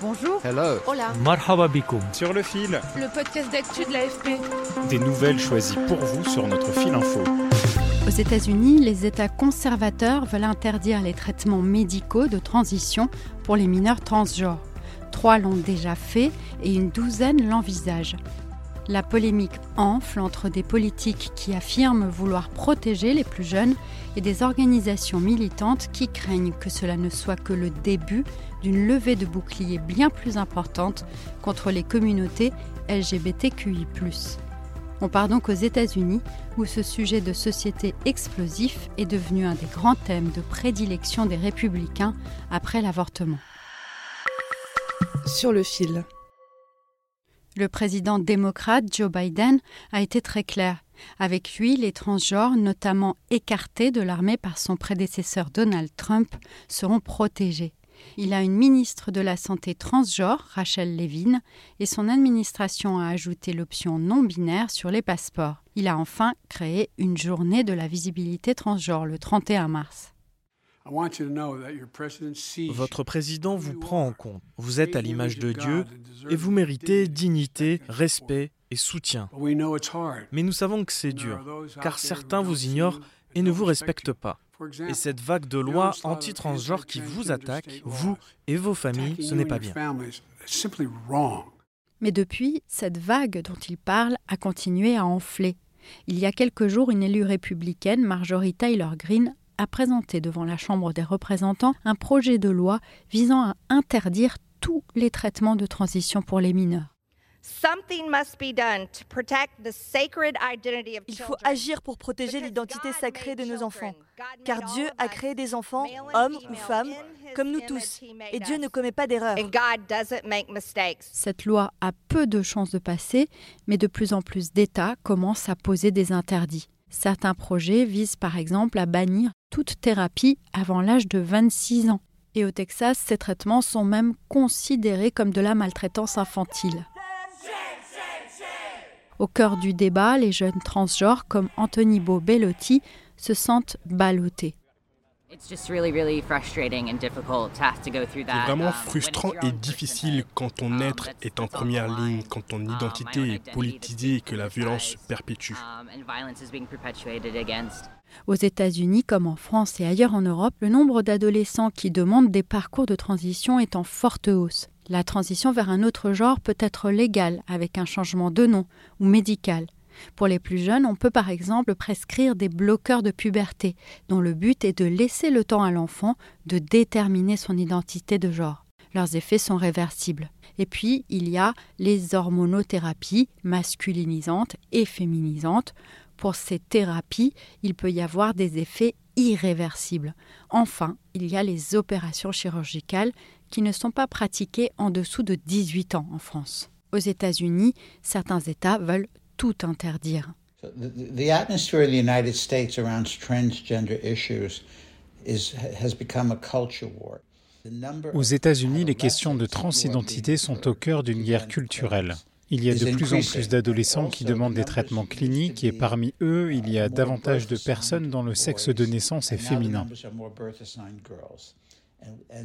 Bonjour. Hello. Hola. Marhaba bikoum. Sur le fil, Le podcast d'actu de l'AFP. des nouvelles choisies pour vous sur notre fil info. Aux États-Unis, les États conservateurs veulent interdire les traitements médicaux de transition pour les mineurs transgenres. Trois l'ont déjà fait et une douzaine l'envisagent. La polémique enfle entre des politiques qui affirment vouloir protéger les plus jeunes et des organisations militantes qui craignent que cela ne soit que le début d'une levée de boucliers bien plus importante contre les communautés LGBTQI. On part donc aux États-Unis, où ce sujet de société explosif est devenu un des grands thèmes de prédilection des républicains après l'avortement. Sur le fil. Le président démocrate Joe Biden a été très clair. Avec lui, les transgenres, notamment écartés de l'armée par son prédécesseur Donald Trump, seront protégés. Il a une ministre de la Santé transgenre, Rachel Levine, et son administration a ajouté l'option non binaire sur les passeports. Il a enfin créé une journée de la visibilité transgenre le 31 mars. Votre président vous prend en compte. Vous êtes à l'image de Dieu et vous méritez dignité, respect et soutien. Mais nous savons que c'est dur, car certains vous ignorent et ne vous respectent pas. Et cette vague de lois anti-transgenres qui vous attaque, vous et vos familles, ce n'est pas bien. Mais depuis, cette vague dont il parle a continué à enfler. Il y a quelques jours, une élue républicaine, Marjorie Taylor Greene, a présenté devant la Chambre des représentants un projet de loi visant à interdire tous les traitements de transition pour les mineurs. Il faut agir pour protéger l'identité sacrée de nos enfants, car Dieu a créé des enfants, hommes ou femmes, comme nous tous, et Dieu ne commet pas d'erreurs. Cette loi a peu de chances de passer, mais de plus en plus d'États commencent à poser des interdits. Certains projets visent par exemple à bannir toute thérapie avant l'âge de 26 ans. Et au Texas, ces traitements sont même considérés comme de la maltraitance infantile. Au cœur du débat, les jeunes transgenres comme Anthony Beau Bellotti se sentent ballottés. C'est vraiment frustrant et difficile quand ton être est en première ligne, quand ton identité est politisée et que la violence se perpétue. Aux États-Unis, comme en France et ailleurs en Europe, le nombre d'adolescents qui demandent des parcours de transition est en forte hausse. La transition vers un autre genre peut être légale avec un changement de nom ou médical. Pour les plus jeunes, on peut par exemple prescrire des bloqueurs de puberté, dont le but est de laisser le temps à l'enfant de déterminer son identité de genre. Leurs effets sont réversibles. Et puis, il y a les hormonothérapies masculinisantes et féminisantes. Pour ces thérapies, il peut y avoir des effets irréversibles. Enfin, il y a les opérations chirurgicales qui ne sont pas pratiquées en dessous de 18 ans en France. Aux États-Unis, certains États veulent tout interdire. The atmosphere in the United States around transgender issues is, has become a culture war. Aux États-Unis, les questions de transidentité sont au cœur d'une guerre culturelle. Il y a de plus en plus d'adolescents qui demandent des traitements cliniques et parmi eux, il y a davantage de personnes dont le sexe de naissance est féminin.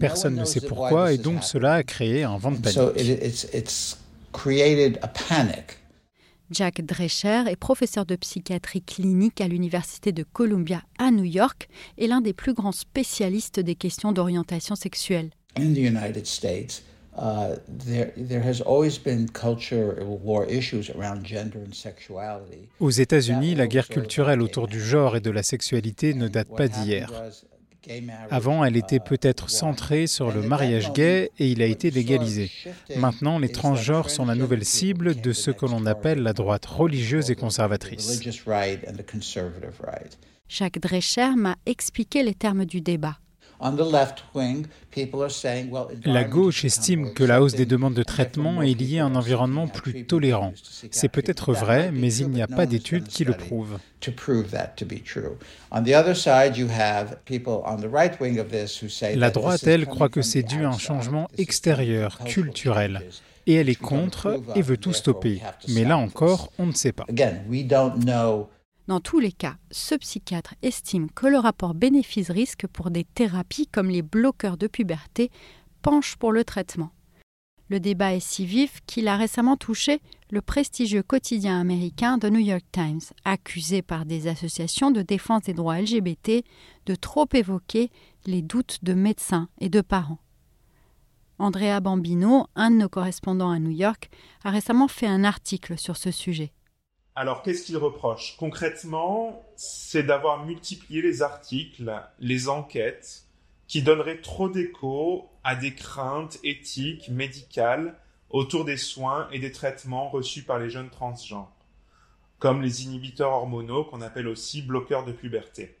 Personne ne sait pourquoi et donc cela a créé un vent de panique. Jack Drescher est professeur de psychiatrie clinique à l'Université de Columbia à New York et l'un des plus grands spécialistes des questions d'orientation sexuelle. Aux États-Unis, la guerre culturelle autour du genre et de la sexualité ne date pas d'hier. Avant, elle était peut-être centrée sur le mariage gay et il a été légalisé. Maintenant, les transgenres sont la nouvelle cible de ce que l'on appelle la droite religieuse et conservatrice. Jacques Drescher m'a expliqué les termes du débat. La gauche estime que la hausse des demandes de traitement est liée à un environnement plus tolérant. C'est peut-être vrai, mais il n'y a pas d'études qui le prouvent. La droite, elle, croit que c'est dû à un changement extérieur, culturel. Et elle est contre et veut tout stopper. Mais là encore, on ne sait pas. Dans tous les cas, ce psychiatre estime que le rapport bénéfice-risque pour des thérapies comme les bloqueurs de puberté penche pour le traitement. Le débat est si vif qu'il a récemment touché le prestigieux quotidien américain The New York Times, accusé par des associations de défense des droits LGBT de trop évoquer les doutes de médecins et de parents. Andrea Bambino, un de nos correspondants à New York, a récemment fait un article sur ce sujet. Alors, qu'est-ce qu'il reproche? Concrètement, c'est d'avoir multiplié les articles, les enquêtes, qui donneraient trop d'écho à des craintes éthiques, médicales, autour des soins et des traitements reçus par les jeunes transgenres, comme les inhibiteurs hormonaux qu'on appelle aussi bloqueurs de puberté.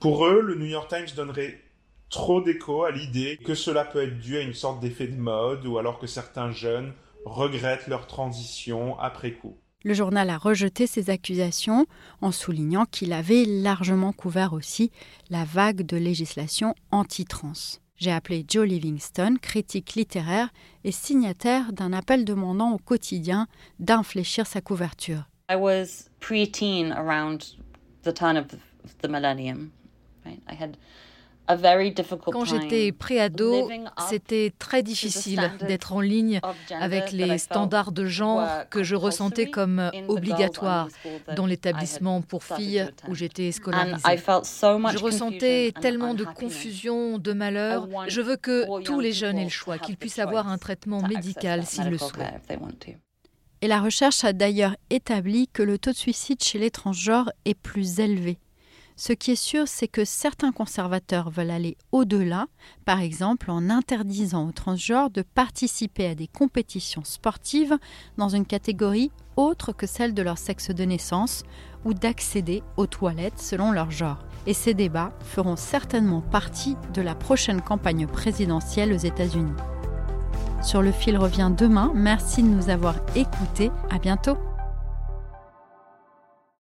Pour eux, le New York Times donnerait trop d'écho à l'idée que cela peut être dû à une sorte d'effet de mode ou alors que certains jeunes regrettent leur transition après coup. Le journal a rejeté ces accusations en soulignant qu'il avait largement couvert aussi la vague de législation anti-trans. J'ai appelé Joe Livingston, critique littéraire et signataire d'un appel demandant au quotidien d'infléchir sa couverture. I was pre-teen around the turn of the millennium. I had quand j'étais préado, c'était très difficile d'être en ligne avec les standards de genre que je ressentais comme obligatoires dans l'établissement pour filles où j'étais scolarisée. Je ressentais tellement de confusion, de malheur. Je veux que tous les jeunes aient le choix, qu'ils puissent avoir un traitement médical s'ils le souhaitent. Et la recherche a d'ailleurs établi que le taux de suicide chez les transgenres est plus élevé. Ce qui est sûr, c'est que certains conservateurs veulent aller au-delà, par exemple en interdisant aux transgenres de participer à des compétitions sportives dans une catégorie autre que celle de leur sexe de naissance ou d'accéder aux toilettes selon leur genre. Et ces débats feront certainement partie de la prochaine campagne présidentielle aux États-Unis. Sur le fil revient demain. Merci de nous avoir écoutés. À bientôt.